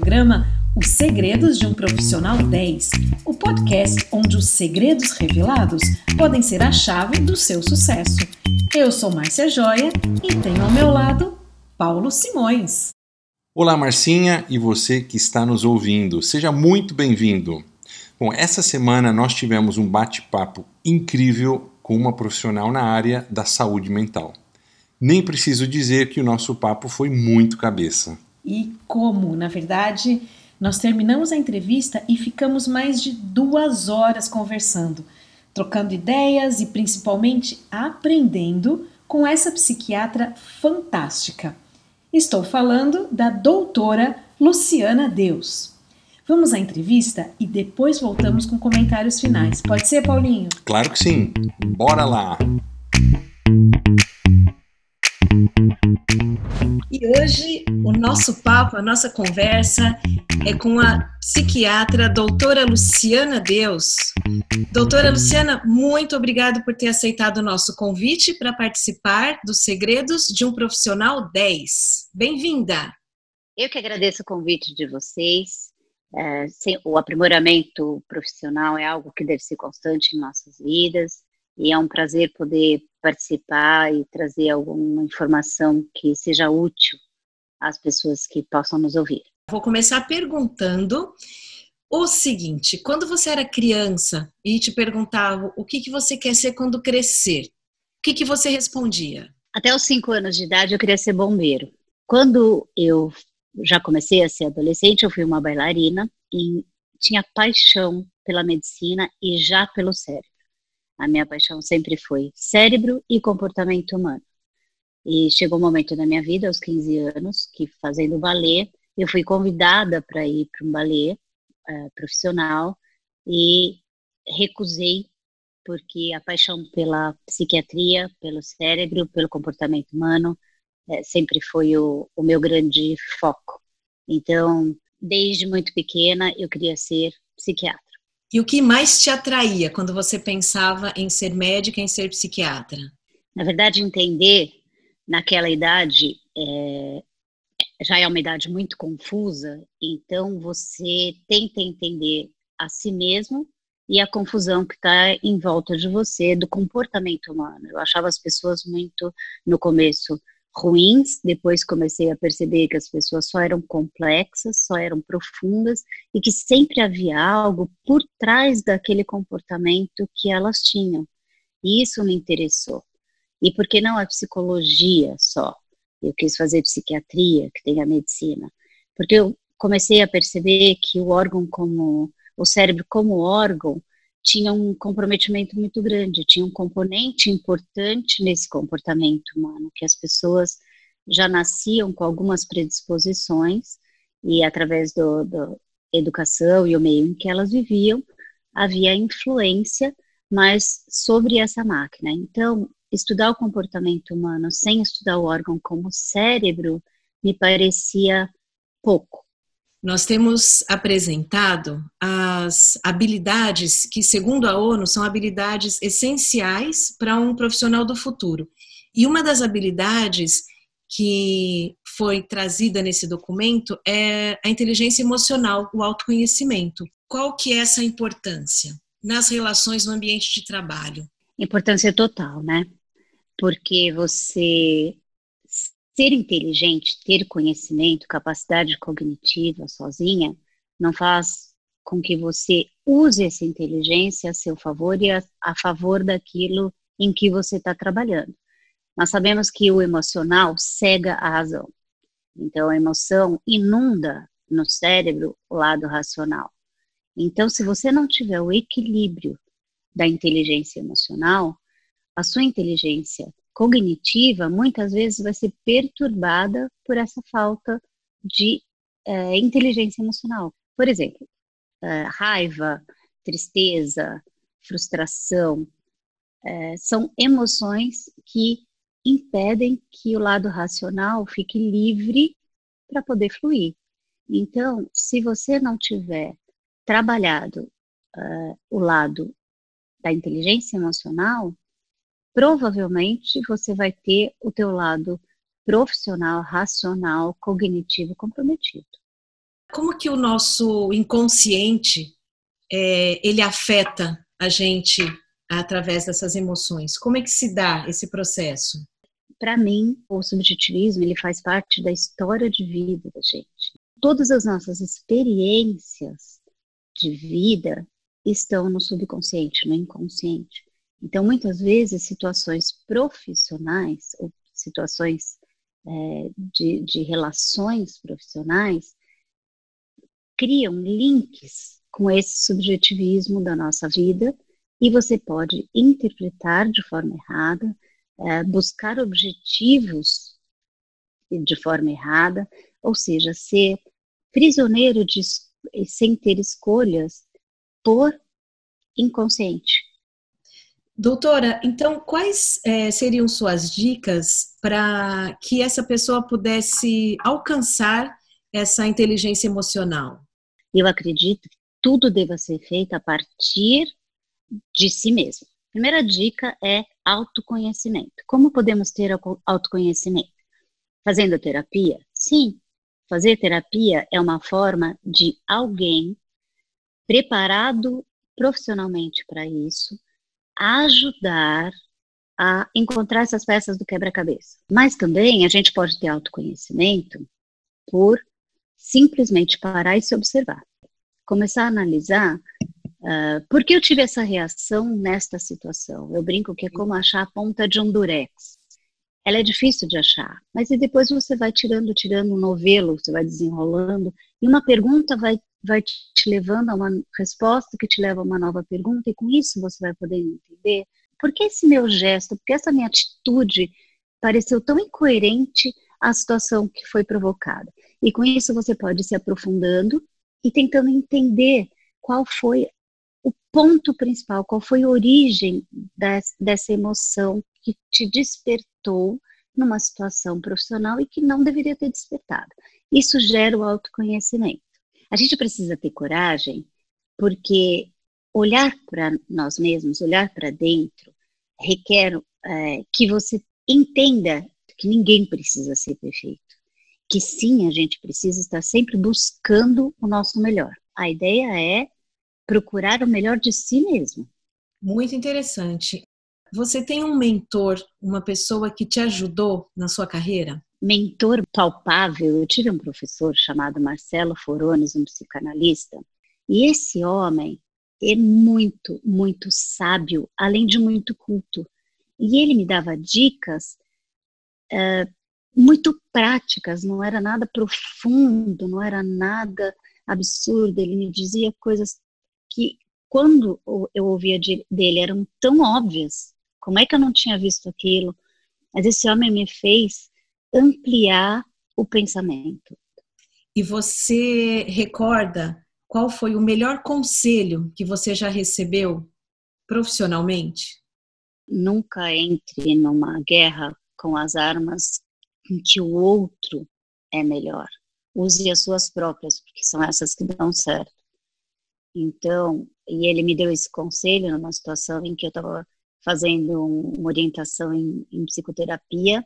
programa Os Segredos de um Profissional 10, o podcast onde os segredos revelados podem ser a chave do seu sucesso. Eu sou Márcia Joia e tenho ao meu lado Paulo Simões. Olá, Marcinha e você que está nos ouvindo. Seja muito bem-vindo. Bom, essa semana nós tivemos um bate-papo incrível com uma profissional na área da saúde mental. Nem preciso dizer que o nosso papo foi muito cabeça. E como, na verdade, nós terminamos a entrevista e ficamos mais de duas horas conversando, trocando ideias e principalmente aprendendo com essa psiquiatra fantástica. Estou falando da doutora Luciana Deus. Vamos à entrevista e depois voltamos com comentários finais. Pode ser, Paulinho? Claro que sim. Bora lá! E hoje o nosso papo, a nossa conversa é com a psiquiatra doutora Luciana Deus. Doutora Luciana, muito obrigada por ter aceitado o nosso convite para participar dos Segredos de um Profissional 10. Bem-vinda! Eu que agradeço o convite de vocês. É, o aprimoramento profissional é algo que deve ser constante em nossas vidas e é um prazer poder participar e trazer alguma informação que seja útil às pessoas que possam nos ouvir. Vou começar perguntando o seguinte: quando você era criança e te perguntava o que, que você quer ser quando crescer, o que, que você respondia? Até os cinco anos de idade eu queria ser bombeiro. Quando eu já comecei a ser adolescente, eu fui uma bailarina e tinha paixão pela medicina e já pelo cérebro. A minha paixão sempre foi cérebro e comportamento humano. E chegou um momento na minha vida, aos 15 anos, que fazendo balé, eu fui convidada para ir para um balé uh, profissional e recusei porque a paixão pela psiquiatria, pelo cérebro, pelo comportamento humano, é, sempre foi o, o, meu grande foco. Então, desde muito pequena, eu queria ser psiquiatra. E o que mais te atraía quando você pensava em ser médica, em ser psiquiatra? Na verdade, entender naquela idade é, já é uma idade muito confusa, então você tenta entender a si mesmo e a confusão que está em volta de você do comportamento humano. Eu achava as pessoas muito, no começo, ruins, depois comecei a perceber que as pessoas só eram complexas, só eram profundas e que sempre havia algo por trás daquele comportamento que elas tinham. E isso me interessou. E por que não a psicologia só? Eu quis fazer psiquiatria, que tem a medicina, porque eu comecei a perceber que o órgão como o cérebro como órgão tinha um comprometimento muito grande, tinha um componente importante nesse comportamento humano, que as pessoas já nasciam com algumas predisposições e através da educação e o meio em que elas viviam, havia influência mais sobre essa máquina. Então, estudar o comportamento humano sem estudar o órgão como cérebro me parecia pouco. Nós temos apresentado as habilidades que, segundo a ONU, são habilidades essenciais para um profissional do futuro. E uma das habilidades que foi trazida nesse documento é a inteligência emocional, o autoconhecimento. Qual que é essa importância nas relações no ambiente de trabalho? Importância total, né? Porque você ser inteligente, ter conhecimento, capacidade cognitiva sozinha, não faz com que você use essa inteligência a seu favor e a, a favor daquilo em que você está trabalhando. Nós sabemos que o emocional cega a razão. Então, a emoção inunda no cérebro o lado racional. Então, se você não tiver o equilíbrio da inteligência emocional, a sua inteligência cognitiva muitas vezes vai ser perturbada por essa falta de é, inteligência emocional. Por exemplo, é, raiva, tristeza, frustração, é, são emoções que impedem que o lado racional fique livre para poder fluir. Então, se você não tiver trabalhado uh, o lado da inteligência emocional, provavelmente você vai ter o teu lado profissional, racional, cognitivo comprometido. Como que o nosso inconsciente é, ele afeta a gente através dessas emoções? Como é que se dá esse processo? Para mim, o subjetivismo ele faz parte da história de vida da gente. Todas as nossas experiências de vida estão no subconsciente, no inconsciente. Então, muitas vezes, situações profissionais ou situações é, de, de relações profissionais criam links com esse subjetivismo da nossa vida e você pode interpretar de forma errada, é, buscar objetivos de forma errada, ou seja, ser prisioneiro de, sem ter escolhas por inconsciente. Doutora, então quais é, seriam suas dicas para que essa pessoa pudesse alcançar essa inteligência emocional? Eu acredito que tudo deva ser feito a partir de si mesmo. Primeira dica é autoconhecimento. Como podemos ter autoconhecimento? Fazendo terapia? Sim. Fazer terapia é uma forma de alguém preparado profissionalmente para isso ajudar a encontrar essas peças do quebra-cabeça. Mas também a gente pode ter autoconhecimento por simplesmente parar e se observar. Começar a analisar uh, por que eu tive essa reação nesta situação. Eu brinco que é como achar a ponta de um durex. Ela é difícil de achar, mas e depois você vai tirando, tirando um novelo, você vai desenrolando, e uma pergunta vai vai te levando a uma resposta que te leva a uma nova pergunta, e com isso você vai poder entender por que esse meu gesto, por que essa minha atitude pareceu tão incoerente à situação que foi provocada. E com isso você pode se aprofundando e tentando entender qual foi o ponto principal, qual foi a origem dessa emoção que te despertou numa situação profissional e que não deveria ter despertado. Isso gera o autoconhecimento. A gente precisa ter coragem, porque olhar para nós mesmos, olhar para dentro, requer é, que você entenda que ninguém precisa ser perfeito. Que sim, a gente precisa estar sempre buscando o nosso melhor. A ideia é procurar o melhor de si mesmo. Muito interessante. Você tem um mentor, uma pessoa que te ajudou na sua carreira? Mentor palpável, eu tive um professor chamado Marcelo Forones, um psicanalista, e esse homem é muito, muito sábio, além de muito culto. E ele me dava dicas uh, muito práticas, não era nada profundo, não era nada absurdo. Ele me dizia coisas que, quando eu ouvia de, dele, eram tão óbvias. Como é que eu não tinha visto aquilo? Mas esse homem me fez ampliar o pensamento. E você recorda qual foi o melhor conselho que você já recebeu profissionalmente? Nunca entre numa guerra com as armas em que o outro é melhor. Use as suas próprias, porque são essas que dão certo. Então, e ele me deu esse conselho numa situação em que eu estava fazendo uma orientação em, em psicoterapia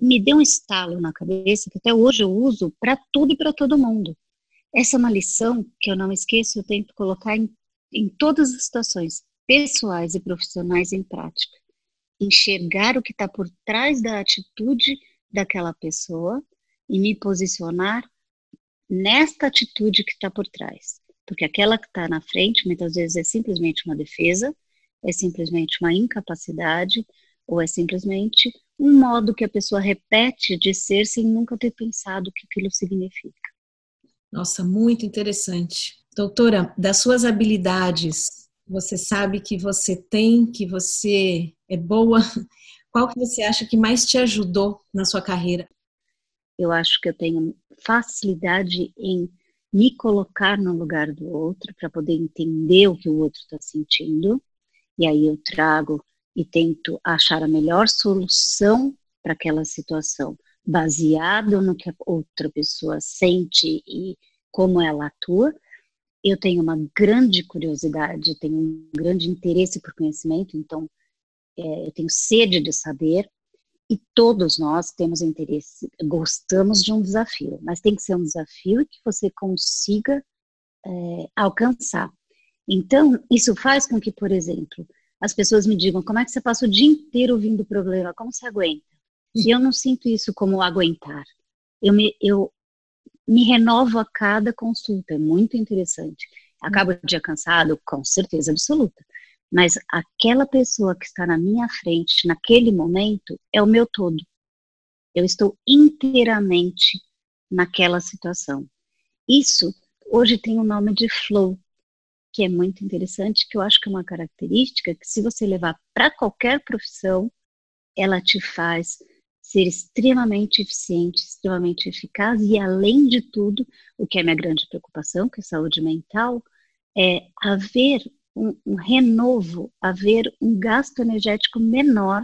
me deu um estalo na cabeça que até hoje eu uso para tudo e para todo mundo. Essa é uma lição que eu não esqueço, eu tento colocar em, em todas as situações, pessoais e profissionais em prática. Enxergar o que está por trás da atitude daquela pessoa e me posicionar nesta atitude que está por trás. Porque aquela que está na frente, muitas vezes, é simplesmente uma defesa, é simplesmente uma incapacidade, ou é simplesmente um modo que a pessoa repete de ser sem nunca ter pensado o que aquilo significa. Nossa, muito interessante. Doutora, das suas habilidades, você sabe que você tem, que você é boa. Qual que você acha que mais te ajudou na sua carreira? Eu acho que eu tenho facilidade em me colocar no lugar do outro para poder entender o que o outro está sentindo. E aí eu trago e tento achar a melhor solução para aquela situação, baseado no que a outra pessoa sente e como ela atua. Eu tenho uma grande curiosidade, tenho um grande interesse por conhecimento, então é, eu tenho sede de saber E todos nós temos interesse, gostamos de um desafio, mas tem que ser um desafio que você consiga é, alcançar. Então, isso faz com que, por exemplo, as pessoas me digam: como é que você passa o dia inteiro ouvindo o problema? Como você aguenta? E eu não sinto isso como aguentar. Eu me, eu me renovo a cada consulta, é muito interessante. Acabo o dia cansado, com certeza absoluta. Mas aquela pessoa que está na minha frente, naquele momento, é o meu todo. Eu estou inteiramente naquela situação. Isso hoje tem o nome de flow, que é muito interessante, que eu acho que é uma característica que se você levar para qualquer profissão, ela te faz ser extremamente eficiente, extremamente eficaz e além de tudo, o que é minha grande preocupação, que é saúde mental, é haver um, um renovo, haver um gasto energético menor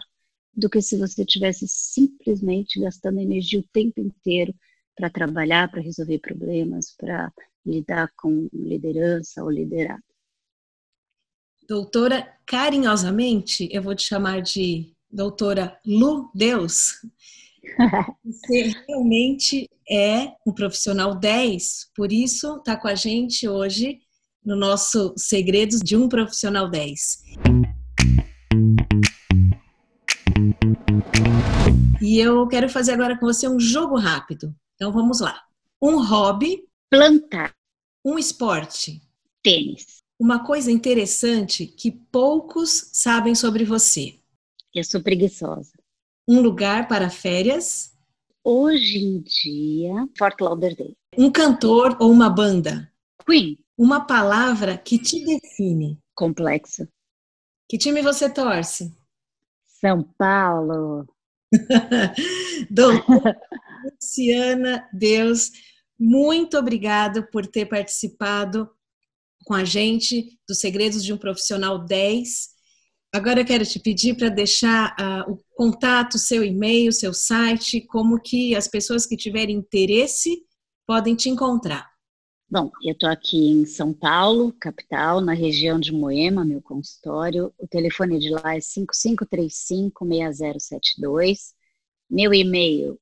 do que se você tivesse simplesmente gastando energia o tempo inteiro para trabalhar, para resolver problemas, para lidar com liderança ou liderado. Doutora, carinhosamente, eu vou te chamar de doutora Lu Deus. Você realmente é um profissional 10, por isso está com a gente hoje no nosso Segredos de um Profissional 10. E eu quero fazer agora com você um jogo rápido. Então vamos lá. Um hobby. Plantar. Um esporte. Tênis. Uma coisa interessante que poucos sabem sobre você. Eu sou preguiçosa. Um lugar para férias. Hoje em dia, Fort Lauderdale. Um cantor ou uma banda. Queen. Uma palavra que te define. Complexo. Que time você torce? São Paulo. Doutora Luciana Deus, muito obrigada por ter participado com a gente dos Segredos de um Profissional 10. Agora eu quero te pedir para deixar uh, o contato, seu e-mail, seu site, como que as pessoas que tiverem interesse podem te encontrar. Bom, eu estou aqui em São Paulo, capital, na região de Moema, meu consultório. O telefone de lá é 5535-6072. Meu e-mail,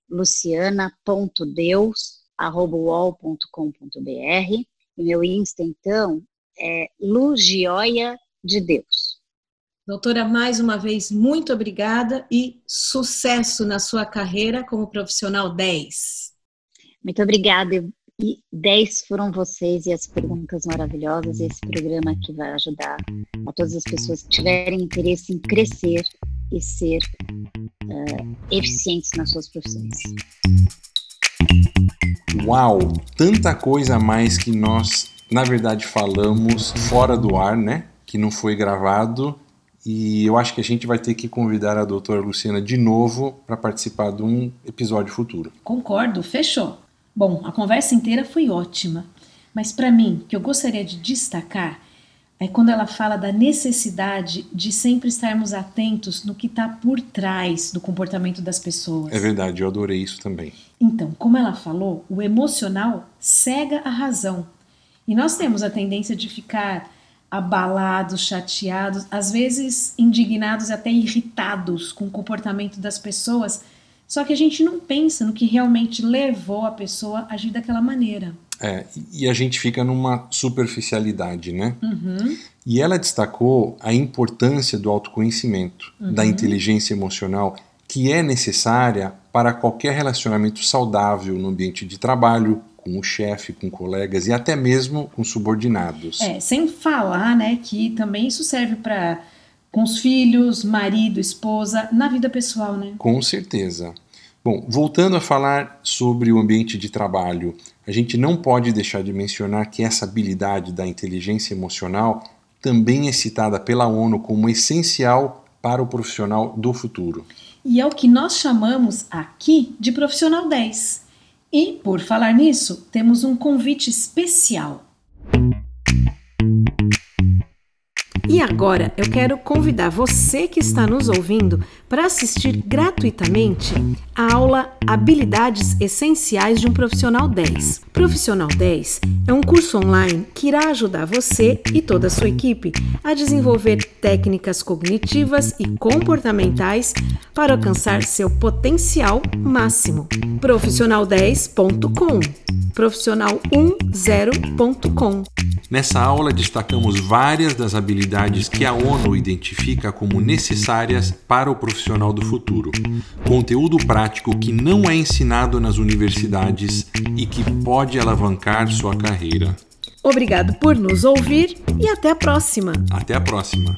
luciana.deus.com.br. E meu Insta, então, é Lugioia de Deus. Doutora, mais uma vez, muito obrigada e sucesso na sua carreira como profissional 10. Muito obrigada e 10 foram vocês e as perguntas maravilhosas. Esse programa que vai ajudar a todas as pessoas que tiverem interesse em crescer e ser uh, eficientes nas suas profissões. Uau! Tanta coisa a mais que nós, na verdade, falamos fora do ar, né? Que não foi gravado. E eu acho que a gente vai ter que convidar a doutora Luciana de novo para participar de um episódio futuro. Concordo, fechou. Bom, a conversa inteira foi ótima, mas para mim, o que eu gostaria de destacar é quando ela fala da necessidade de sempre estarmos atentos no que está por trás do comportamento das pessoas. É verdade, eu adorei isso também. Então, como ela falou, o emocional cega a razão. E nós temos a tendência de ficar abalados, chateados, às vezes indignados e até irritados com o comportamento das pessoas só que a gente não pensa no que realmente levou a pessoa a agir daquela maneira. É, e a gente fica numa superficialidade, né? Uhum. E ela destacou a importância do autoconhecimento, uhum. da inteligência emocional, que é necessária para qualquer relacionamento saudável no ambiente de trabalho, com o chefe, com colegas e até mesmo com subordinados. É, sem falar, né, que também isso serve para com os filhos, marido, esposa, na vida pessoal, né? Com certeza. Bom, voltando a falar sobre o ambiente de trabalho, a gente não pode deixar de mencionar que essa habilidade da inteligência emocional também é citada pela ONU como essencial para o profissional do futuro. E é o que nós chamamos aqui de profissional 10. E, por falar nisso, temos um convite especial. E agora eu quero convidar você que está nos ouvindo para assistir gratuitamente a aula Habilidades Essenciais de um Profissional 10. Profissional 10 é um curso online que irá ajudar você e toda a sua equipe a desenvolver técnicas cognitivas e comportamentais para alcançar seu potencial máximo. Profissional10.com Profissional10.com Nessa aula destacamos várias das habilidades que a ONU identifica como necessárias para o profissional do futuro. Conteúdo prático que não é ensinado nas universidades e que pode alavancar sua carreira. Obrigado por nos ouvir e até a próxima. Até a próxima.